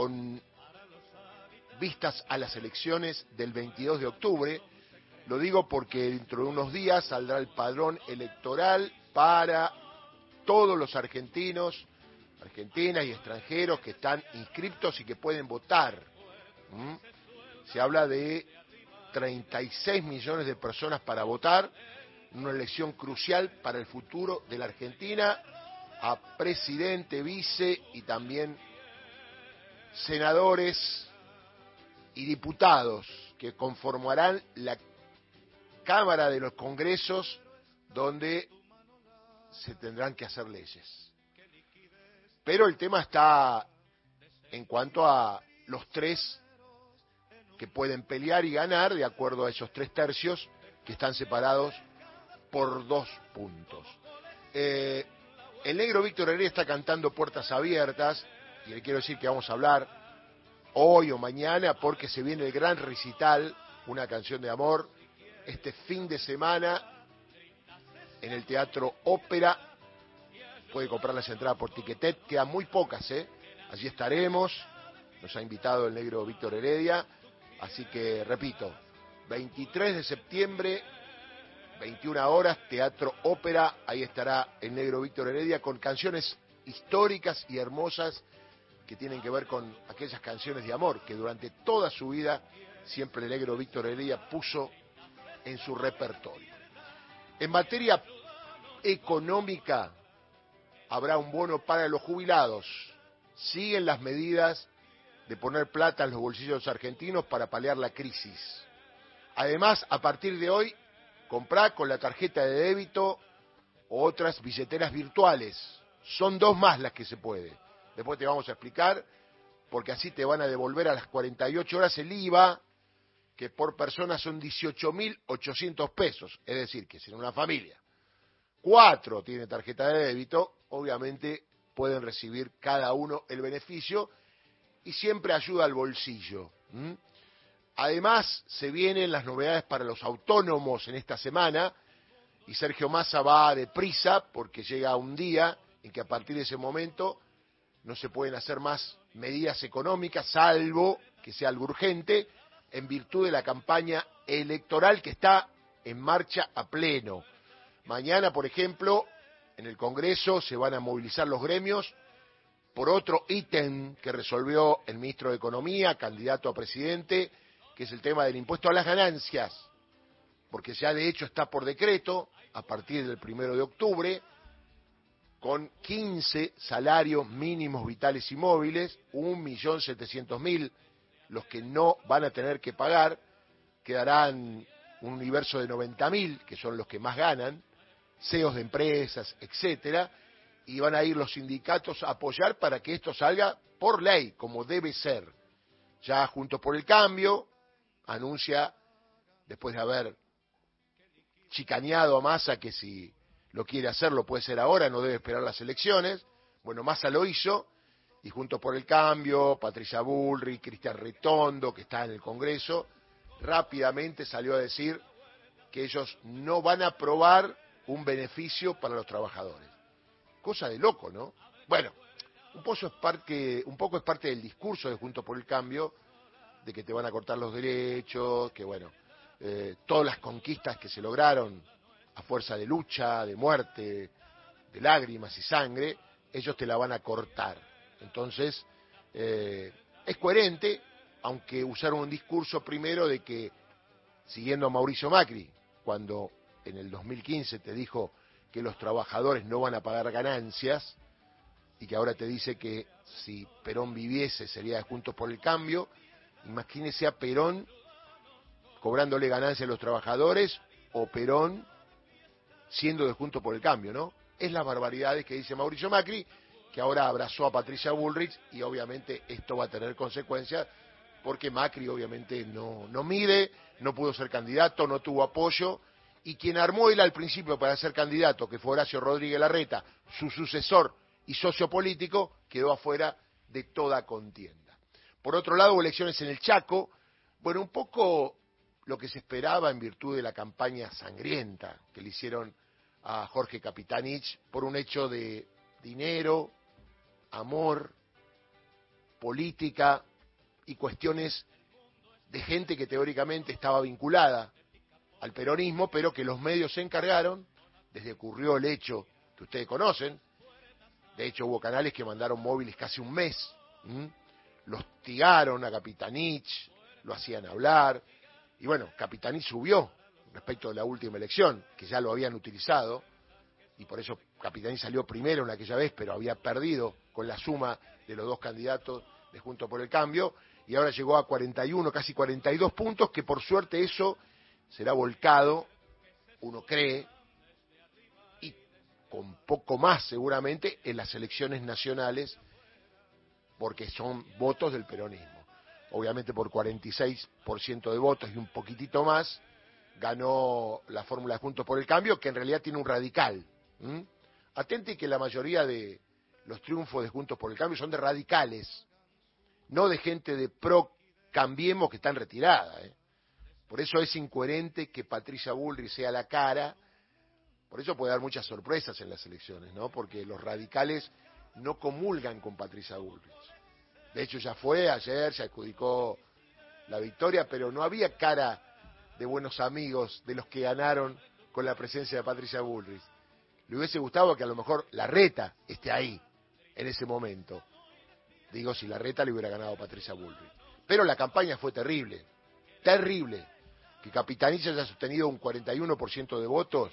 con vistas a las elecciones del 22 de octubre. Lo digo porque dentro de unos días saldrá el padrón electoral para todos los argentinos, argentinas y extranjeros que están inscriptos y que pueden votar. ¿Mm? Se habla de 36 millones de personas para votar, una elección crucial para el futuro de la Argentina, a presidente, vice y también senadores y diputados que conformarán la Cámara de los Congresos donde se tendrán que hacer leyes. Pero el tema está en cuanto a los tres que pueden pelear y ganar de acuerdo a esos tres tercios que están separados por dos puntos. Eh, el negro Víctor Heredia está cantando Puertas Abiertas y le quiero decir que vamos a hablar hoy o mañana porque se viene el gran recital, una canción de amor, este fin de semana en el Teatro Ópera. Puede comprar las entradas por Tiquetet, quedan muy pocas, ¿eh? Allí estaremos. Nos ha invitado el negro Víctor Heredia. Así que, repito, 23 de septiembre, 21 horas, Teatro Ópera. Ahí estará el negro Víctor Heredia con canciones históricas y hermosas que tienen que ver con aquellas canciones de amor que durante toda su vida siempre el negro Víctor Heredia puso en su repertorio. En materia económica, habrá un bono para los jubilados. Siguen las medidas de poner plata en los bolsillos argentinos para paliar la crisis. Además, a partir de hoy, comprar con la tarjeta de débito otras billeteras virtuales. Son dos más las que se puede. Después te vamos a explicar, porque así te van a devolver a las 48 horas el IVA, que por persona son 18.800 pesos. Es decir, que si en una familia cuatro tienen tarjeta de débito, obviamente pueden recibir cada uno el beneficio y siempre ayuda al bolsillo. Además, se vienen las novedades para los autónomos en esta semana y Sergio Massa va deprisa porque llega un día en que a partir de ese momento no se pueden hacer más medidas económicas, salvo que sea algo urgente, en virtud de la campaña electoral que está en marcha a pleno. Mañana, por ejemplo, en el Congreso se van a movilizar los gremios por otro ítem que resolvió el ministro de Economía, candidato a presidente, que es el tema del impuesto a las ganancias, porque ya de hecho está por decreto a partir del primero de octubre, con 15 salarios mínimos vitales y móviles, 1.700.000 los que no van a tener que pagar, quedarán un universo de 90.000, que son los que más ganan, CEOs de empresas, etcétera, y van a ir los sindicatos a apoyar para que esto salga por ley, como debe ser. Ya Juntos por el Cambio anuncia, después de haber chicaneado a Massa que si lo quiere hacer lo puede hacer ahora, no debe esperar las elecciones. Bueno, Massa lo hizo, y Juntos por el Cambio, Patricia Bullrich, Cristian Retondo, que está en el Congreso, rápidamente salió a decir que ellos no van a aprobar un beneficio para los trabajadores. Cosa de loco, ¿no? Bueno, un poco es parte, un poco es parte del discurso de Juntos por el Cambio, de que te van a cortar los derechos, que bueno, eh, todas las conquistas que se lograron a fuerza de lucha, de muerte, de lágrimas y sangre, ellos te la van a cortar. Entonces, eh, es coherente, aunque usaron un discurso primero de que, siguiendo a Mauricio Macri, cuando en el 2015 te dijo que los trabajadores no van a pagar ganancias y que ahora te dice que si Perón viviese sería de Juntos por el Cambio, imagínese a Perón cobrándole ganancias a los trabajadores o Perón siendo de Juntos por el Cambio, ¿no? Es las barbaridades que dice Mauricio Macri, que ahora abrazó a Patricia Bullrich y obviamente esto va a tener consecuencias porque Macri obviamente no, no mide, no pudo ser candidato, no tuvo apoyo y quien armó él al principio para ser candidato, que fue Horacio Rodríguez Larreta, su sucesor y socio político, quedó afuera de toda contienda. Por otro lado, elecciones en el Chaco, bueno, un poco lo que se esperaba en virtud de la campaña sangrienta que le hicieron a Jorge Capitanich por un hecho de dinero, amor política y cuestiones de gente que teóricamente estaba vinculada al peronismo, pero que los medios se encargaron, desde ocurrió el hecho que ustedes conocen, de hecho hubo canales que mandaron móviles casi un mes, los tigaron a Capitanich, lo hacían hablar, y bueno, Capitanich subió respecto de la última elección, que ya lo habían utilizado, y por eso Capitanich salió primero en aquella vez, pero había perdido con la suma de los dos candidatos de Junto por el Cambio, y ahora llegó a 41, casi 42 puntos, que por suerte eso será volcado, uno cree, y con poco más seguramente en las elecciones nacionales, porque son votos del peronismo. Obviamente por 46% de votos y un poquitito más, ganó la fórmula Juntos por el Cambio, que en realidad tiene un radical. Atente que la mayoría de los triunfos de Juntos por el Cambio son de radicales, no de gente de pro Cambiemos que están retirada. ¿eh? Por eso es incoherente que Patricia Bullrich sea la cara. Por eso puede dar muchas sorpresas en las elecciones, ¿no? Porque los radicales no comulgan con Patricia Bullrich. De hecho, ya fue ayer, se adjudicó la victoria, pero no había cara de buenos amigos de los que ganaron con la presencia de Patricia Bullrich. Le hubiese gustado que a lo mejor la reta esté ahí, en ese momento. Digo, si la reta le hubiera ganado Patricia Bullrich. Pero la campaña fue terrible, terrible que Capitanilla haya sostenido un 41% de votos,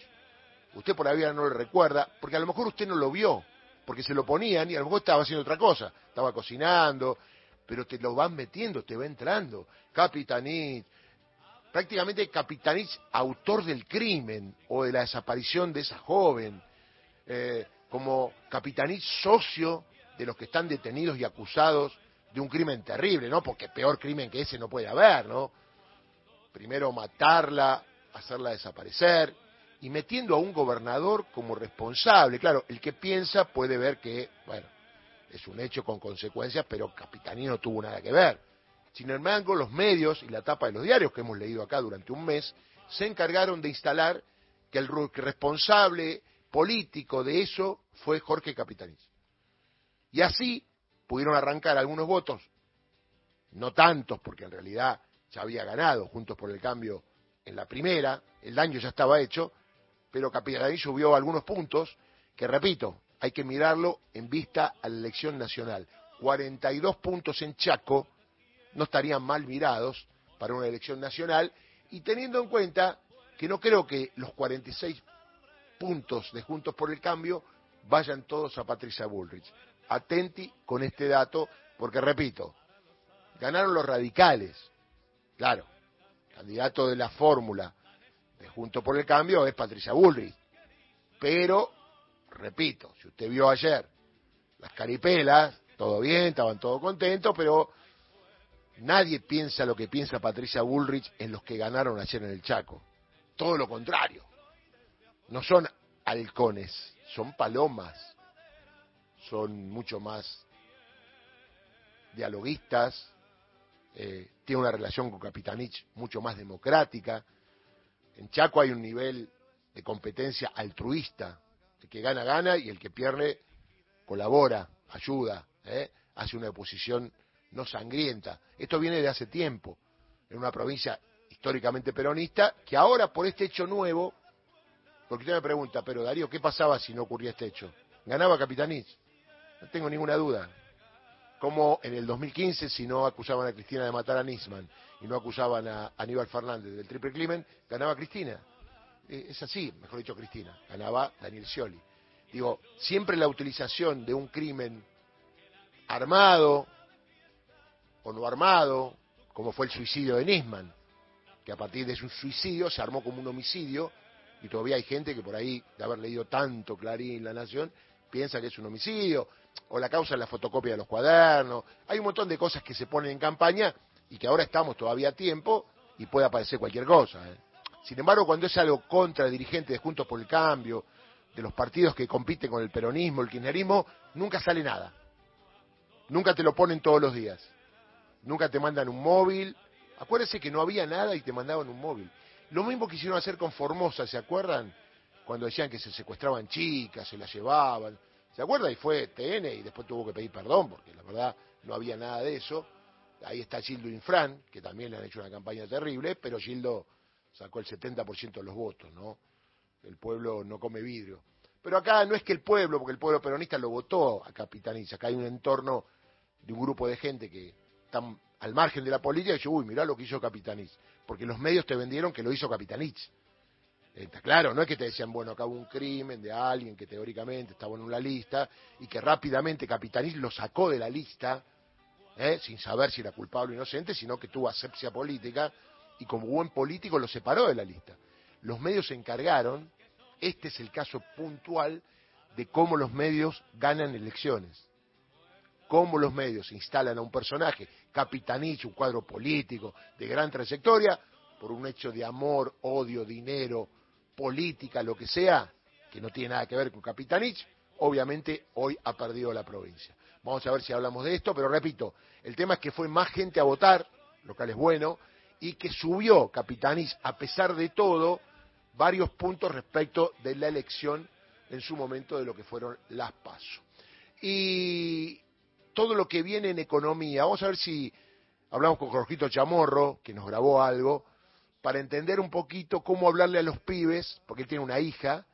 usted por ahí no lo recuerda, porque a lo mejor usted no lo vio, porque se lo ponían y a lo mejor estaba haciendo otra cosa, estaba cocinando, pero te lo van metiendo, te va entrando. Capitanich, prácticamente Capitanich, autor del crimen o de la desaparición de esa joven, eh, como Capitanich, socio de los que están detenidos y acusados de un crimen terrible, ¿no? Porque peor crimen que ese no puede haber, ¿no? primero matarla, hacerla desaparecer, y metiendo a un gobernador como responsable. Claro, el que piensa puede ver que, bueno, es un hecho con consecuencias, pero Capitanino no tuvo nada que ver. Sin embargo, los medios y la tapa de los diarios que hemos leído acá durante un mes se encargaron de instalar que el responsable político de eso fue Jorge Capitanich. Y así pudieron arrancar algunos votos, no tantos, porque en realidad ya había ganado Juntos por el Cambio en la primera, el daño ya estaba hecho, pero Capitán subió algunos puntos que, repito, hay que mirarlo en vista a la elección nacional. 42 puntos en Chaco no estarían mal mirados para una elección nacional y teniendo en cuenta que no creo que los 46 puntos de Juntos por el Cambio vayan todos a Patricia Bullrich. Atenti con este dato, porque repito, ganaron los radicales, Claro, candidato de la fórmula de Junto por el Cambio es Patricia Bullrich. Pero, repito, si usted vio ayer las caripelas, todo bien, estaban todos contentos, pero nadie piensa lo que piensa Patricia Bullrich en los que ganaron ayer en el Chaco. Todo lo contrario. No son halcones, son palomas. Son mucho más dialoguistas, eh, tiene una relación con Capitanich mucho más democrática. En Chaco hay un nivel de competencia altruista. El que gana, gana y el que pierde, colabora, ayuda, ¿eh? hace una oposición no sangrienta. Esto viene de hace tiempo, en una provincia históricamente peronista, que ahora por este hecho nuevo, porque usted me pregunta, pero Darío, ¿qué pasaba si no ocurría este hecho? Ganaba Capitanich, no tengo ninguna duda como en el 2015, si no acusaban a Cristina de matar a Nisman y no acusaban a Aníbal Fernández del triple crimen, ganaba Cristina. Eh, es así, mejor dicho Cristina, ganaba Daniel Scioli. Digo, siempre la utilización de un crimen armado o no armado, como fue el suicidio de Nisman, que a partir de su suicidio se armó como un homicidio, y todavía hay gente que por ahí, de haber leído tanto Clarín, La Nación, piensa que es un homicidio, o la causa de la fotocopia de los cuadernos. Hay un montón de cosas que se ponen en campaña y que ahora estamos todavía a tiempo y puede aparecer cualquier cosa. ¿eh? Sin embargo, cuando es algo contra dirigentes de Juntos por el Cambio, de los partidos que compiten con el peronismo, el kirchnerismo, nunca sale nada. Nunca te lo ponen todos los días. Nunca te mandan un móvil. Acuérdense que no había nada y te mandaban un móvil. Lo mismo quisieron hacer con Formosa, ¿se acuerdan? Cuando decían que se secuestraban chicas, se las llevaban. ¿Se acuerda? Y fue TN y después tuvo que pedir perdón porque la verdad no había nada de eso. Ahí está Gildo Infran, que también le han hecho una campaña terrible, pero Gildo sacó el 70% de los votos, ¿no? El pueblo no come vidrio. Pero acá no es que el pueblo, porque el pueblo peronista lo votó a Capitanich, acá hay un entorno de un grupo de gente que están al margen de la política y dice, uy, mirá lo que hizo Capitanich, porque los medios te vendieron que lo hizo Capitanich. Está claro, no es que te decían, bueno, acá hubo un crimen de alguien que teóricamente estaba en una lista y que rápidamente Capitanich lo sacó de la lista, ¿eh? sin saber si era culpable o inocente, sino que tuvo asepsia política y como buen político lo separó de la lista. Los medios se encargaron, este es el caso puntual de cómo los medios ganan elecciones, cómo los medios instalan a un personaje, Capitanich, un cuadro político de gran trayectoria, por un hecho de amor, odio, dinero, política, lo que sea, que no tiene nada que ver con Capitanich, obviamente hoy ha perdido la provincia. Vamos a ver si hablamos de esto, pero repito, el tema es que fue más gente a votar, lo cual es bueno, y que subió Capitanich, a pesar de todo, varios puntos respecto de la elección en su momento de lo que fueron las pasos. Y todo lo que viene en economía, vamos a ver si hablamos con Jorgito Chamorro, que nos grabó algo, para entender un poquito cómo hablarle a los pibes, porque él tiene una hija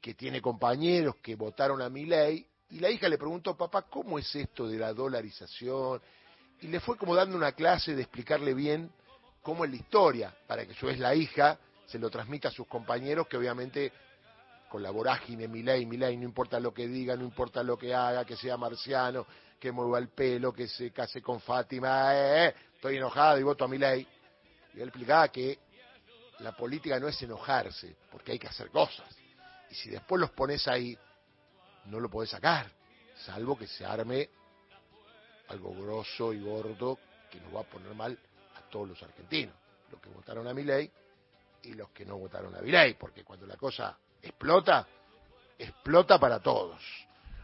que tiene compañeros que votaron a mi ley, y la hija le preguntó, papá, ¿cómo es esto de la dolarización? Y le fue como dando una clase de explicarle bien cómo es la historia, para que su vez la hija se lo transmita a sus compañeros, que obviamente con la vorágine, mi ley, mi ley, no importa lo que diga, no importa lo que haga, que sea marciano, que mueva el pelo, que se case con Fátima, eh, eh, estoy enojado y voto a mi ley. Y él explicaba que la política no es enojarse, porque hay que hacer cosas. Y si después los pones ahí, no lo podés sacar, salvo que se arme algo grosso y gordo que nos va a poner mal a todos los argentinos, los que votaron a mi ley y los que no votaron a mi ley, porque cuando la cosa explota, explota para todos.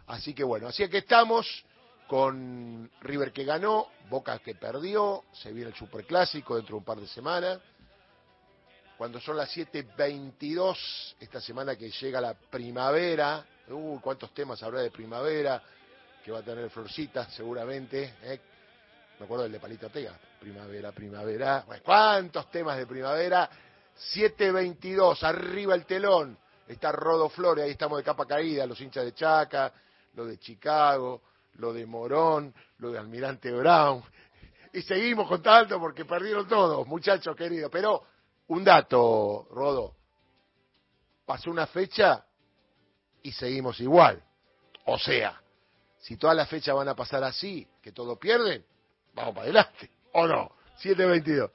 Así que bueno, así que estamos con River que ganó, Boca que perdió, se viene el Superclásico dentro de un par de semanas. Cuando son las 7.22, esta semana que llega la primavera, uy, cuántos temas habrá de primavera, que va a tener Florcita seguramente, ¿eh? me acuerdo del de Palito Ortega, primavera, primavera, bueno, cuántos temas de primavera, 7.22, arriba el telón, está Rodo Flores, ahí estamos de capa caída, los hinchas de Chaca, lo de Chicago, lo de Morón, lo de Almirante Brown. Y seguimos contando porque perdieron todos, muchachos queridos. Pero un dato, Rodo. Pasó una fecha y seguimos igual. O sea, si todas las fechas van a pasar así, que todos pierden, vamos para adelante. ¿O no? 722.